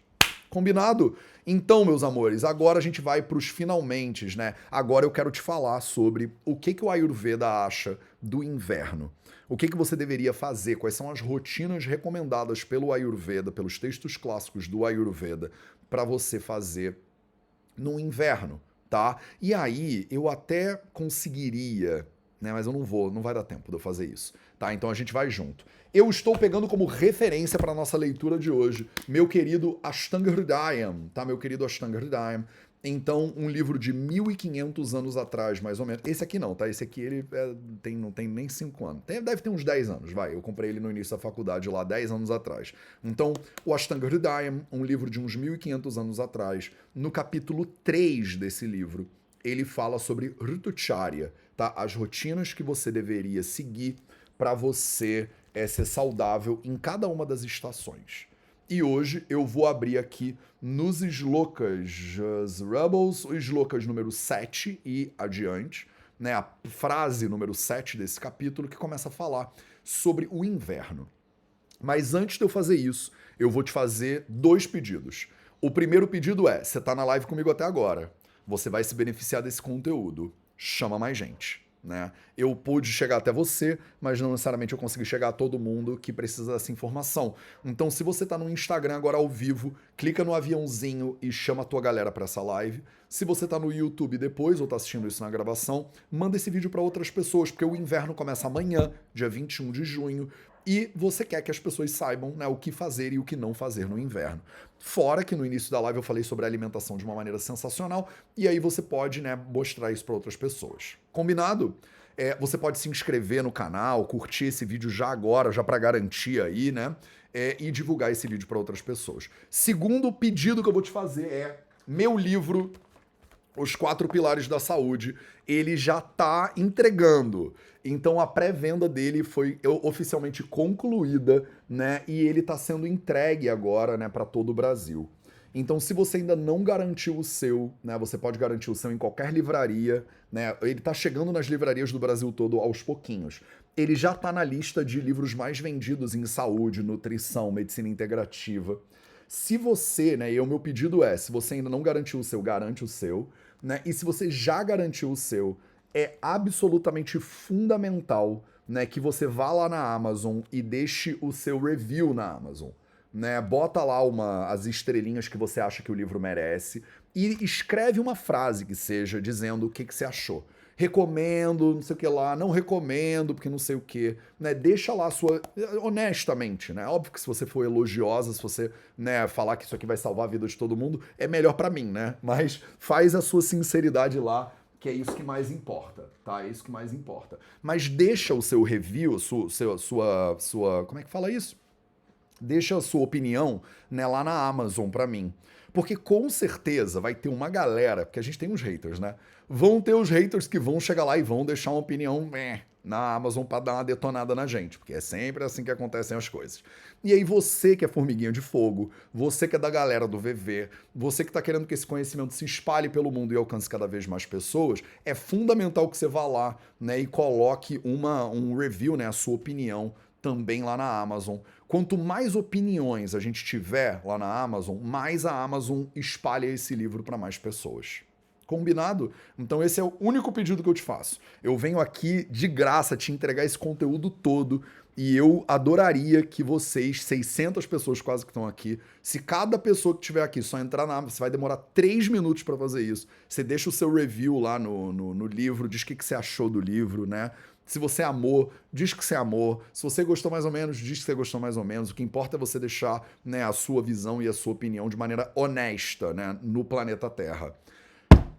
Speaker 1: Combinado? Então, meus amores, agora a gente vai para os finalmente, né? Agora eu quero te falar sobre o que, que o Ayurveda acha do inverno. O que, que você deveria fazer? Quais são as rotinas recomendadas pelo Ayurveda, pelos textos clássicos do Ayurveda, para você fazer no inverno, tá? E aí eu até conseguiria, né? Mas eu não vou, não vai dar tempo de eu fazer isso, tá? Então a gente vai junto eu estou pegando como referência para nossa leitura de hoje meu querido Ashtanga Hridayam, tá? Meu querido Ashtanga Hridayam. Então, um livro de 1500 anos atrás, mais ou menos. Esse aqui não, tá? Esse aqui ele é, tem, não tem nem 5 anos. Tem, deve ter uns 10 anos, vai. Eu comprei ele no início da faculdade lá, 10 anos atrás. Então, o Ashtanga Hridayam, um livro de uns 1500 anos atrás, no capítulo 3 desse livro, ele fala sobre Ritucharya, tá? As rotinas que você deveria seguir para você é, ser saudável em cada uma das estações. E hoje eu vou abrir aqui nos Slokas Rebels, o Slokas número 7 e adiante, né, a frase número 7 desse capítulo que começa a falar sobre o inverno. Mas antes de eu fazer isso, eu vou te fazer dois pedidos. O primeiro pedido é: você está na live comigo até agora, você vai se beneficiar desse conteúdo. Chama mais gente né? Eu pude chegar até você, mas não necessariamente eu consegui chegar a todo mundo que precisa dessa informação. Então, se você está no Instagram agora ao vivo, clica no aviãozinho e chama a tua galera para essa live. Se você está no YouTube depois ou está assistindo isso na gravação, manda esse vídeo para outras pessoas, porque o inverno começa amanhã, dia 21 de junho, e você quer que as pessoas saibam né, o que fazer e o que não fazer no inverno. Fora que no início da live eu falei sobre alimentação de uma maneira sensacional, e aí você pode né, mostrar isso para outras pessoas. Combinado? É, você pode se inscrever no canal, curtir esse vídeo já agora, já para garantir aí, né? É, e divulgar esse vídeo para outras pessoas. Segundo pedido que eu vou te fazer é meu livro os quatro pilares da saúde, ele já está entregando. Então a pré-venda dele foi oficialmente concluída, né? E ele está sendo entregue agora, né, para todo o Brasil. Então, se você ainda não garantiu o seu, né, você pode garantir o seu em qualquer livraria, né? Ele está chegando nas livrarias do Brasil todo aos pouquinhos. Ele já está na lista de livros mais vendidos em saúde, nutrição, medicina integrativa. Se você, né, e o meu pedido é, se você ainda não garantiu o seu, garante o seu né? E se você já garantiu o seu, é absolutamente fundamental, né, que você vá lá na Amazon e deixe o seu review na Amazon. Né, bota lá uma, as estrelinhas que você acha que o livro merece e escreve uma frase que seja dizendo o que, que você achou recomendo, não sei o que lá, não recomendo, porque não sei o que, né? Deixa lá a sua. Honestamente, né? Óbvio que se você for elogiosa, se você né, falar que isso aqui vai salvar a vida de todo mundo, é melhor para mim, né? Mas faz a sua sinceridade lá que é isso que mais importa, tá? É isso que mais importa. Mas deixa o seu review, sua, sua, sua, como é que fala isso? Deixa a sua opinião né, lá na Amazon para mim. Porque com certeza vai ter uma galera, porque a gente tem uns haters, né? Vão ter os haters que vão chegar lá e vão deixar uma opinião na Amazon para dar uma detonada na gente, porque é sempre assim que acontecem as coisas. E aí você que é formiguinha de fogo, você que é da galera do VV, você que está querendo que esse conhecimento se espalhe pelo mundo e alcance cada vez mais pessoas, é fundamental que você vá lá, né, e coloque uma um review, né, a sua opinião também lá na Amazon. Quanto mais opiniões a gente tiver lá na Amazon, mais a Amazon espalha esse livro para mais pessoas. Combinado? Então esse é o único pedido que eu te faço. Eu venho aqui de graça te entregar esse conteúdo todo e eu adoraria que vocês, 600 pessoas quase que estão aqui, se cada pessoa que estiver aqui só entrar na Amazon, você vai demorar 3 minutos para fazer isso. Você deixa o seu review lá no, no, no livro, diz o que, que você achou do livro, né? Se você amou, diz que você amou. Se você gostou mais ou menos, diz que você gostou mais ou menos. O que importa é você deixar né, a sua visão e a sua opinião de maneira honesta né, no planeta Terra.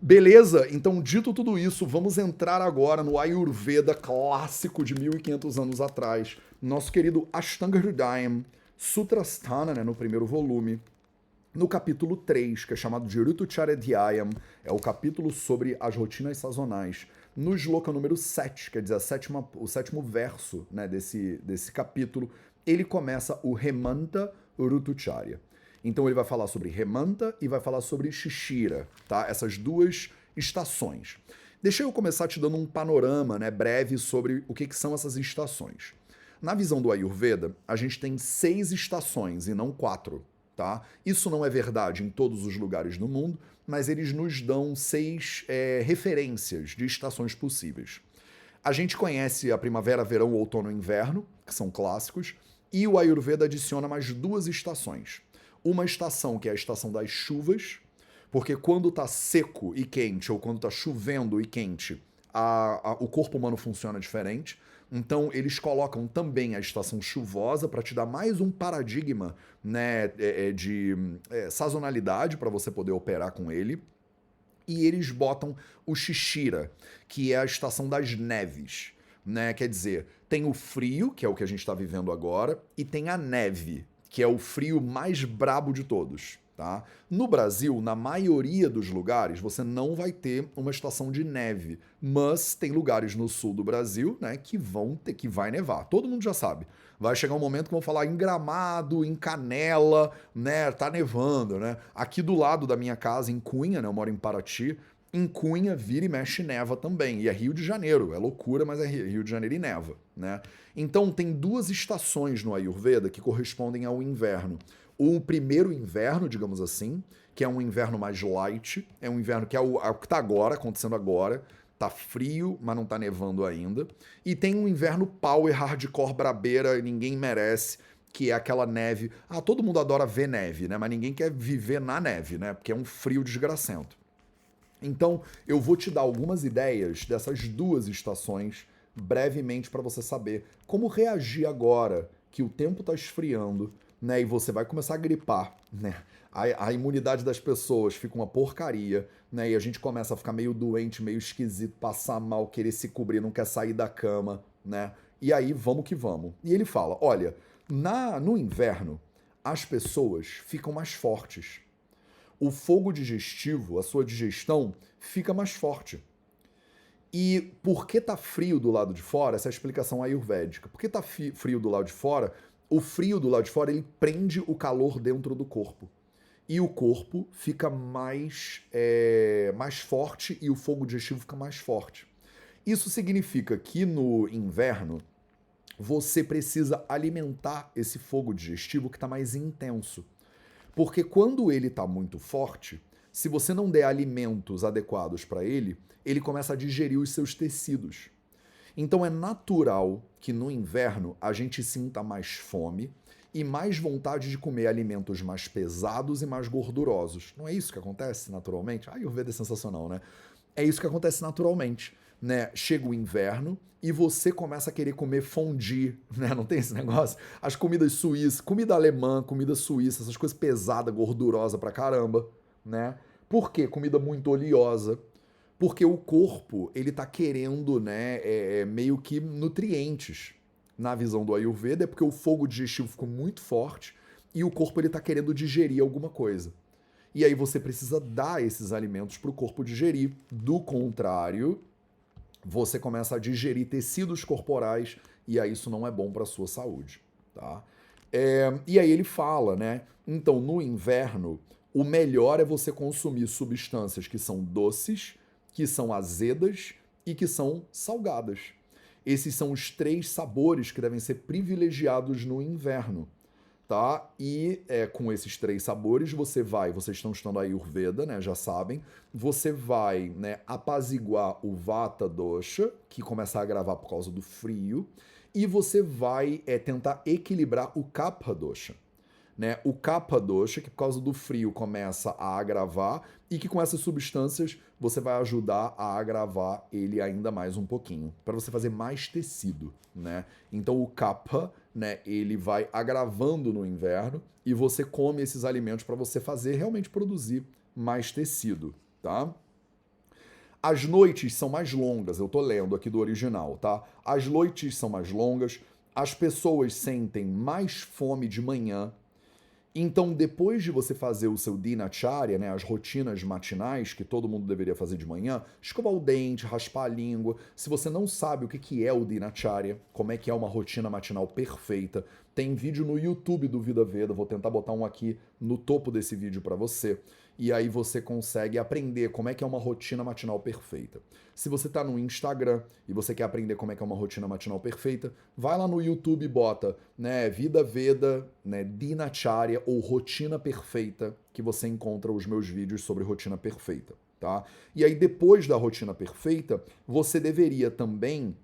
Speaker 1: Beleza? Então, dito tudo isso, vamos entrar agora no Ayurveda clássico de 1500 anos atrás. Nosso querido Ashtanga Hridayam, Sutrasthana, né, no primeiro volume. No capítulo 3, que é chamado de Ritu Charadhyayam, é o capítulo sobre as rotinas sazonais no Shloka número 7, quer dizer, a sétima, o sétimo verso né, desse, desse capítulo, ele começa o Remanta Rutucharya. Então ele vai falar sobre Remanta e vai falar sobre Shishira, tá? Essas duas estações. Deixa eu começar te dando um panorama né, breve sobre o que, que são essas estações. Na visão do Ayurveda, a gente tem seis estações e não quatro. Tá? Isso não é verdade em todos os lugares do mundo, mas eles nos dão seis é, referências de estações possíveis. A gente conhece a primavera, verão, outono e inverno, que são clássicos, e o Ayurveda adiciona mais duas estações. Uma estação que é a estação das chuvas, porque quando está seco e quente, ou quando está chovendo e quente, a, a, o corpo humano funciona diferente. Então, eles colocam também a estação chuvosa para te dar mais um paradigma né, é, é, de é, sazonalidade para você poder operar com ele. E eles botam o Xixira, que é a estação das neves. Né? Quer dizer, tem o frio, que é o que a gente está vivendo agora, e tem a neve, que é o frio mais brabo de todos. Tá? No Brasil, na maioria dos lugares, você não vai ter uma estação de neve, mas tem lugares no sul do Brasil, né, que vão ter que vai nevar. Todo mundo já sabe. Vai chegar um momento que vão falar em Gramado, em Canela, né, tá nevando, né? Aqui do lado da minha casa em Cunha, né, eu moro em Paraty, em Cunha vira e mexe neva também. E é Rio de Janeiro, é loucura, mas é Rio de Janeiro e neva, né? Então tem duas estações no Ayurveda que correspondem ao inverno o primeiro inverno, digamos assim, que é um inverno mais light, é um inverno que é o, é o que está agora, acontecendo agora, tá frio, mas não tá nevando ainda, e tem um inverno power, hardcore, brabeira, ninguém merece, que é aquela neve. Ah, todo mundo adora ver neve, né? Mas ninguém quer viver na neve, né? Porque é um frio desgracento. Então, eu vou te dar algumas ideias dessas duas estações brevemente para você saber como reagir agora que o tempo está esfriando né? E você vai começar a gripar, né? A, a, imunidade das pessoas fica uma porcaria, né? E a gente começa a ficar meio doente, meio esquisito, passar mal, querer se cobrir, não quer sair da cama, né? E aí vamos que vamos. E ele fala: olha, na no inverno as pessoas ficam mais fortes. O fogo digestivo, a sua digestão, fica mais forte. E por que tá frio do lado de fora? Essa é a explicação ayurvédica. Por que tá frio do lado de fora? O frio do lado de fora ele prende o calor dentro do corpo. E o corpo fica mais, é, mais forte e o fogo digestivo fica mais forte. Isso significa que no inverno você precisa alimentar esse fogo digestivo que está mais intenso. Porque quando ele está muito forte, se você não der alimentos adequados para ele, ele começa a digerir os seus tecidos. Então é natural que no inverno a gente sinta mais fome e mais vontade de comer alimentos mais pesados e mais gordurosos. Não é isso que acontece naturalmente? Ai, o Veda é sensacional, né? É isso que acontece naturalmente. Né? Chega o inverno e você começa a querer comer fondue, né? Não tem esse negócio? As comidas suíças, comida alemã, comida suíça, essas coisas pesadas, gordurosa pra caramba, né? Por quê? Comida muito oleosa porque o corpo ele está querendo, né, é, é, meio que nutrientes. Na visão do Ayurveda é porque o fogo digestivo ficou muito forte e o corpo ele está querendo digerir alguma coisa. E aí você precisa dar esses alimentos para o corpo digerir. Do contrário, você começa a digerir tecidos corporais e aí isso não é bom para sua saúde, tá? É, e aí ele fala, né? Então, no inverno, o melhor é você consumir substâncias que são doces que são azedas e que são salgadas. Esses são os três sabores que devem ser privilegiados no inverno. Tá? E é, com esses três sabores você vai, vocês estão estudando a Ayurveda, né, já sabem, você vai né, apaziguar o Vata Dosha, que começa a agravar por causa do frio, e você vai é, tentar equilibrar o Kapha Dosha né, o dosha, que por causa do frio começa a agravar, e que com essas substâncias você vai ajudar a agravar ele ainda mais um pouquinho, para você fazer mais tecido, né? Então o capa, né, ele vai agravando no inverno e você come esses alimentos para você fazer realmente produzir mais tecido, tá? As noites são mais longas, eu tô lendo aqui do original, tá? As noites são mais longas, as pessoas sentem mais fome de manhã, então, depois de você fazer o seu dinacharya, né, as rotinas matinais que todo mundo deveria fazer de manhã, escovar o dente, raspar a língua. Se você não sabe o que é o dinacharya, como é que é uma rotina matinal perfeita, tem vídeo no YouTube do Vida Veda, vou tentar botar um aqui no topo desse vídeo para você e aí você consegue aprender como é que é uma rotina matinal perfeita. Se você está no Instagram e você quer aprender como é que é uma rotina matinal perfeita, vai lá no YouTube e bota, né, Vida Veda, né, Dinacharya ou Rotina Perfeita, que você encontra os meus vídeos sobre rotina perfeita, tá? E aí depois da rotina perfeita, você deveria também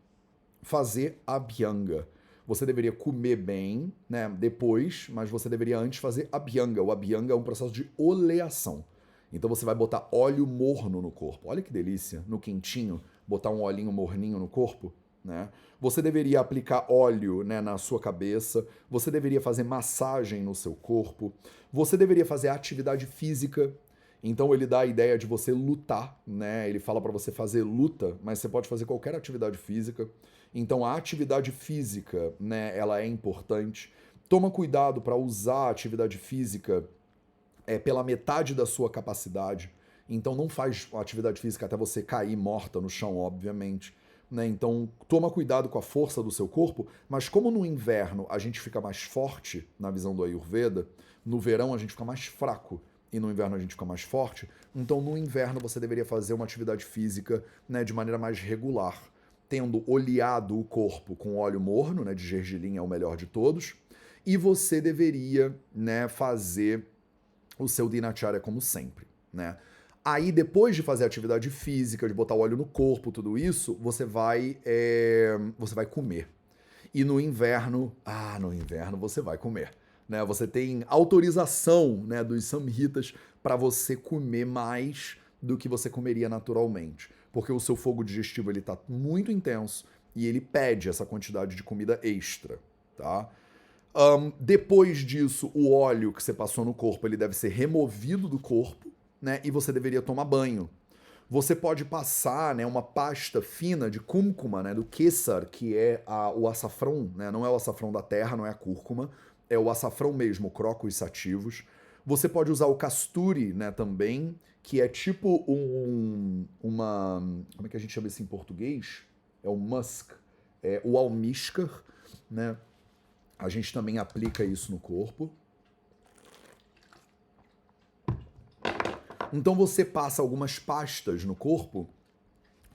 Speaker 1: fazer a Abhyanga. Você deveria comer bem, né, depois, mas você deveria antes fazer abhyanga. O abhyanga é um processo de oleação. Então você vai botar óleo morno no corpo. Olha que delícia, no quentinho, botar um olhinho morninho no corpo. Né? Você deveria aplicar óleo né, na sua cabeça, você deveria fazer massagem no seu corpo, você deveria fazer atividade física. Então ele dá a ideia de você lutar, né? Ele fala para você fazer luta, mas você pode fazer qualquer atividade física. Então a atividade física, né, ela é importante. Toma cuidado para usar a atividade física é pela metade da sua capacidade. Então não faz atividade física até você cair morta no chão, obviamente. Né? Então toma cuidado com a força do seu corpo, mas como no inverno a gente fica mais forte na visão do Ayurveda, no verão a gente fica mais fraco e no inverno a gente fica mais forte, então no inverno você deveria fazer uma atividade física né, de maneira mais regular, tendo oleado o corpo com óleo morno, né, de gergelim é o melhor de todos, e você deveria né, fazer o seu dinacharya como sempre, né? Aí, depois de fazer atividade física, de botar óleo no corpo, tudo isso, você vai, é, você vai comer. E no inverno, ah, no inverno você vai comer. Né? Você tem autorização né, dos samhitas para você comer mais do que você comeria naturalmente. Porque o seu fogo digestivo ele está muito intenso e ele pede essa quantidade de comida extra. Tá? Um, depois disso, o óleo que você passou no corpo ele deve ser removido do corpo né? E você deveria tomar banho. Você pode passar né, uma pasta fina de cúrcuma, né, do quesar, que é a, o açafrão, né? Não é o açafrão da terra, não é a cúrcuma, é o açafrão mesmo, crocos sativos. Você pode usar o casturi, né, também, que é tipo um, uma, como é que a gente chama isso em português? É o musk, é o almíscar, né? A gente também aplica isso no corpo. Então você passa algumas pastas no corpo,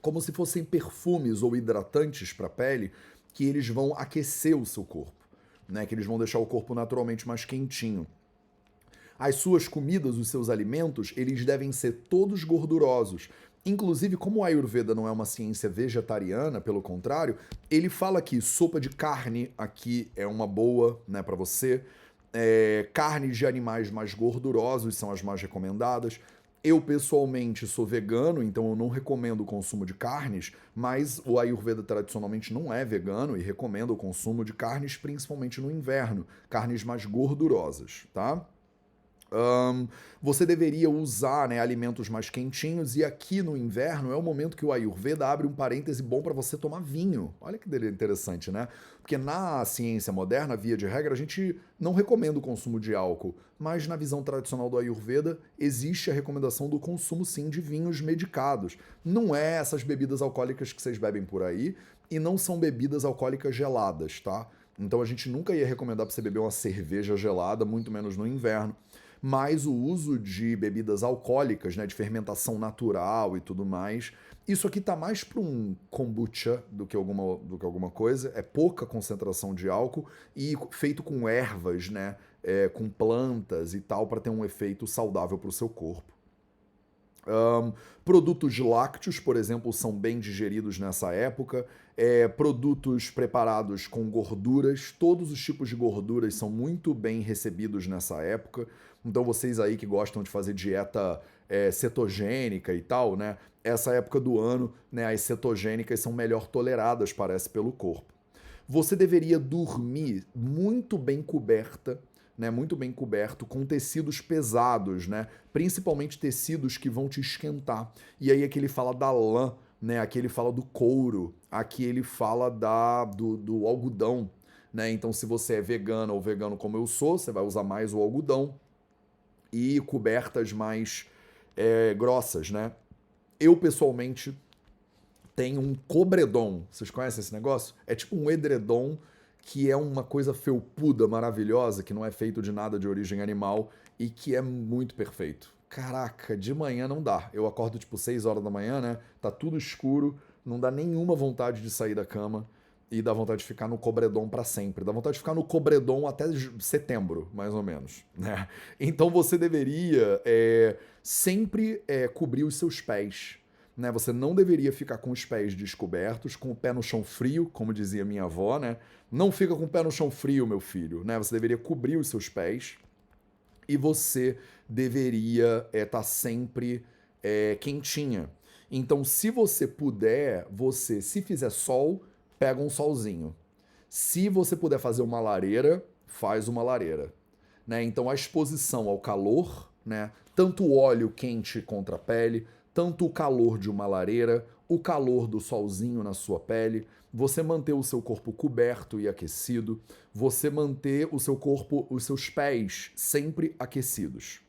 Speaker 1: como se fossem perfumes ou hidratantes para a pele, que eles vão aquecer o seu corpo, né? Que eles vão deixar o corpo naturalmente mais quentinho. As suas comidas, os seus alimentos, eles devem ser todos gordurosos. Inclusive, como a Ayurveda não é uma ciência vegetariana, pelo contrário, ele fala que sopa de carne aqui é uma boa, né, para você. É, carnes de animais mais gordurosos são as mais recomendadas. Eu pessoalmente sou vegano, então eu não recomendo o consumo de carnes, mas o Ayurveda tradicionalmente não é vegano e recomenda o consumo de carnes, principalmente no inverno, carnes mais gordurosas, tá? Um, você deveria usar né, alimentos mais quentinhos e aqui no inverno é o momento que o Ayurveda abre um parêntese bom para você tomar vinho. Olha que interessante, né? Porque na ciência moderna, via de regra, a gente não recomenda o consumo de álcool, mas na visão tradicional do Ayurveda existe a recomendação do consumo sim de vinhos medicados. Não é essas bebidas alcoólicas que vocês bebem por aí e não são bebidas alcoólicas geladas, tá? Então a gente nunca ia recomendar para você beber uma cerveja gelada, muito menos no inverno mas o uso de bebidas alcoólicas, né, de fermentação natural e tudo mais, isso aqui tá mais para um kombucha do que, alguma, do que alguma coisa, é pouca concentração de álcool e feito com ervas, né, é, com plantas e tal, para ter um efeito saudável para o seu corpo. Um, produtos lácteos, por exemplo, são bem digeridos nessa época. É, produtos preparados com gorduras, todos os tipos de gorduras são muito bem recebidos nessa época. Então, vocês aí que gostam de fazer dieta é, cetogênica e tal, né? Essa época do ano, né, as cetogênicas são melhor toleradas, parece, pelo corpo. Você deveria dormir muito bem coberta né, muito bem coberto, com tecidos pesados, né, principalmente tecidos que vão te esquentar. E aí aqui ele fala da lã, né, aqui ele fala do couro, aqui ele fala da, do, do algodão. Né? Então, se você é vegano ou vegano como eu sou, você vai usar mais o algodão e cobertas mais é, grossas, né? Eu, pessoalmente, tenho um cobredom. Vocês conhecem esse negócio? É tipo um edredom que é uma coisa felpuda, maravilhosa, que não é feito de nada de origem animal e que é muito perfeito. Caraca, de manhã não dá. Eu acordo tipo 6 horas da manhã, né? Tá tudo escuro, não dá nenhuma vontade de sair da cama e dá vontade de ficar no cobredom para sempre. Dá vontade de ficar no cobredom até setembro, mais ou menos. Né? Então você deveria é, sempre é, cobrir os seus pés. Né? Você não deveria ficar com os pés descobertos, com o pé no chão frio, como dizia minha avó, né? Não fica com o pé no chão frio, meu filho, né? Você deveria cobrir os seus pés e você deveria estar é, tá sempre é, quentinha. Então, se você puder, você, se fizer sol, pega um solzinho. Se você puder fazer uma lareira, faz uma lareira. Né? Então, a exposição ao calor, né? tanto o óleo quente contra a pele, tanto o calor de uma lareira, o calor do solzinho na sua pele, você manter o seu corpo coberto e aquecido, você manter o seu corpo, os seus pés sempre aquecidos.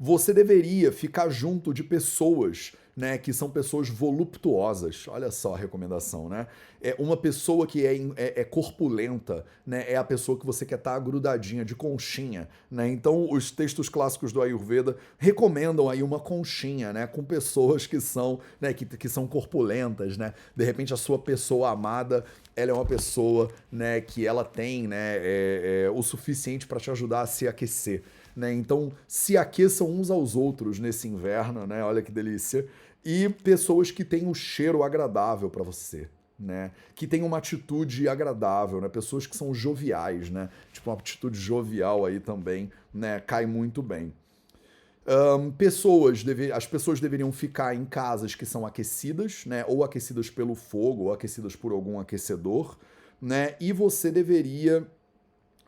Speaker 1: Você deveria ficar junto de pessoas né, que são pessoas voluptuosas. Olha só a recomendação, né? É uma pessoa que é, é, é corpulenta, né? É a pessoa que você quer estar tá grudadinha, de conchinha, né? Então, os textos clássicos do Ayurveda recomendam aí uma conchinha, né? Com pessoas que são, né? Que, que são corpulentas, né? De repente, a sua pessoa amada, ela é uma pessoa, né? Que ela tem, né? É, é, o suficiente para te ajudar a se aquecer. Né? Então, se aqueçam uns aos outros nesse inverno, né? Olha que delícia. E pessoas que têm um cheiro agradável para você. Né? Que tem uma atitude agradável, né? Pessoas que são joviais, né? Tipo, uma atitude jovial aí também, né? Cai muito bem. Um, pessoas deve, as pessoas deveriam ficar em casas que são aquecidas, né? Ou aquecidas pelo fogo, ou aquecidas por algum aquecedor, né? E você deveria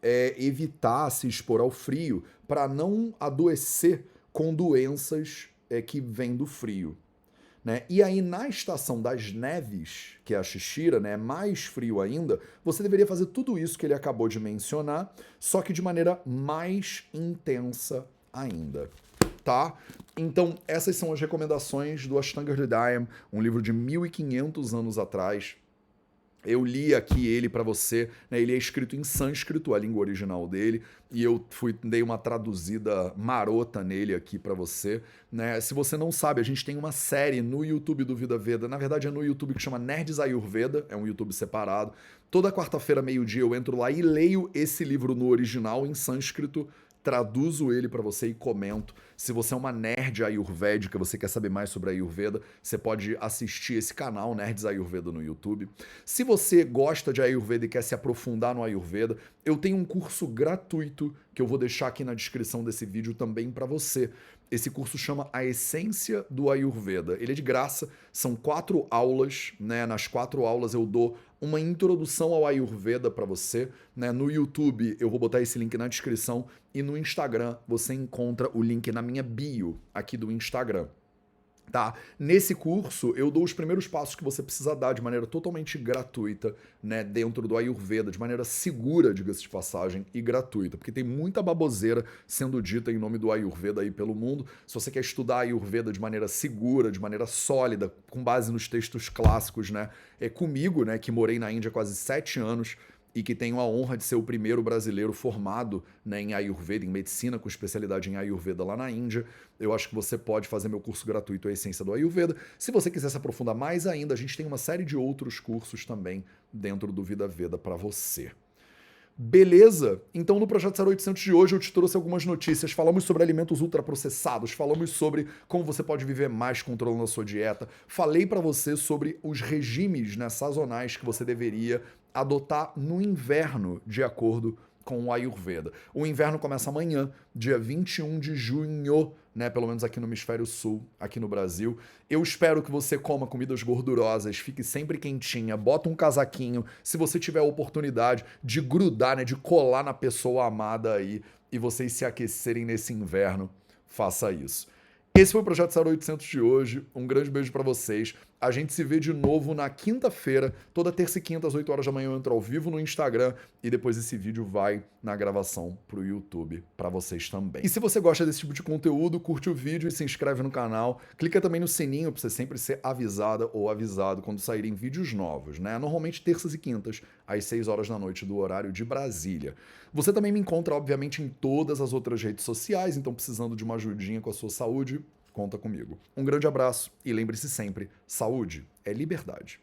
Speaker 1: é, evitar se expor ao frio para não adoecer com doenças é, que vêm do frio. Né? E aí, na estação das neves, que é a Xixira, né, mais frio ainda, você deveria fazer tudo isso que ele acabou de mencionar, só que de maneira mais intensa ainda. Tá? Então, essas são as recomendações do Ashtanga Hridayam, um livro de 1500 anos atrás, eu li aqui ele para você, né? ele é escrito em sânscrito, a língua original dele, e eu fui dei uma traduzida marota nele aqui para você. Né? Se você não sabe, a gente tem uma série no YouTube do Vida Veda, na verdade é no YouTube que chama Nerds Ayurveda, é um YouTube separado. Toda quarta-feira, meio-dia, eu entro lá e leio esse livro no original, em sânscrito, traduzo ele para você e comento. Se você é uma nerd ayurvédica, você quer saber mais sobre a Ayurveda, você pode assistir esse canal, Nerds Ayurveda, no YouTube. Se você gosta de Ayurveda e quer se aprofundar no Ayurveda, eu tenho um curso gratuito que eu vou deixar aqui na descrição desse vídeo também para você. Esse curso chama A Essência do Ayurveda. Ele é de graça, são quatro aulas, né? Nas quatro aulas eu dou uma introdução ao Ayurveda para você. Né? No YouTube eu vou botar esse link na descrição e no Instagram você encontra o link na minha bio aqui do Instagram. Tá? Nesse curso, eu dou os primeiros passos que você precisa dar de maneira totalmente gratuita, né, dentro do Ayurveda, de maneira segura, diga-se de passagem, e gratuita, porque tem muita baboseira sendo dita em nome do Ayurveda aí pelo mundo. Se você quer estudar Ayurveda de maneira segura, de maneira sólida, com base nos textos clássicos, né, é comigo, né, que morei na Índia quase sete anos, e que tenho a honra de ser o primeiro brasileiro formado né, em Ayurveda, em medicina, com especialidade em Ayurveda lá na Índia. Eu acho que você pode fazer meu curso gratuito A Essência do Ayurveda. Se você quiser se aprofundar mais ainda, a gente tem uma série de outros cursos também dentro do Vida Veda para você. Beleza? Então no Projeto 0800 de hoje eu te trouxe algumas notícias. Falamos sobre alimentos ultraprocessados, falamos sobre como você pode viver mais controlando a sua dieta. Falei para você sobre os regimes né, sazonais que você deveria adotar no inverno, de acordo com o Ayurveda. O inverno começa amanhã, dia 21 de junho, né, pelo menos aqui no hemisfério sul, aqui no Brasil. Eu espero que você coma comidas gordurosas, fique sempre quentinha, bota um casaquinho, se você tiver a oportunidade de grudar, né, de colar na pessoa amada aí e vocês se aquecerem nesse inverno, faça isso. Esse foi o Projeto 0800 de hoje. Um grande beijo para vocês. A gente se vê de novo na quinta-feira, toda terça e quinta às 8 horas da manhã eu entro ao vivo no Instagram e depois esse vídeo vai na gravação pro YouTube para vocês também. E se você gosta desse tipo de conteúdo, curte o vídeo e se inscreve no canal. Clica também no sininho para você sempre ser avisada ou avisado quando saírem vídeos novos, né? Normalmente terças e quintas, às 6 horas da noite do horário de Brasília. Você também me encontra, obviamente, em todas as outras redes sociais, então precisando de uma ajudinha com a sua saúde, conta comigo. Um grande abraço e lembre-se sempre: saúde é liberdade.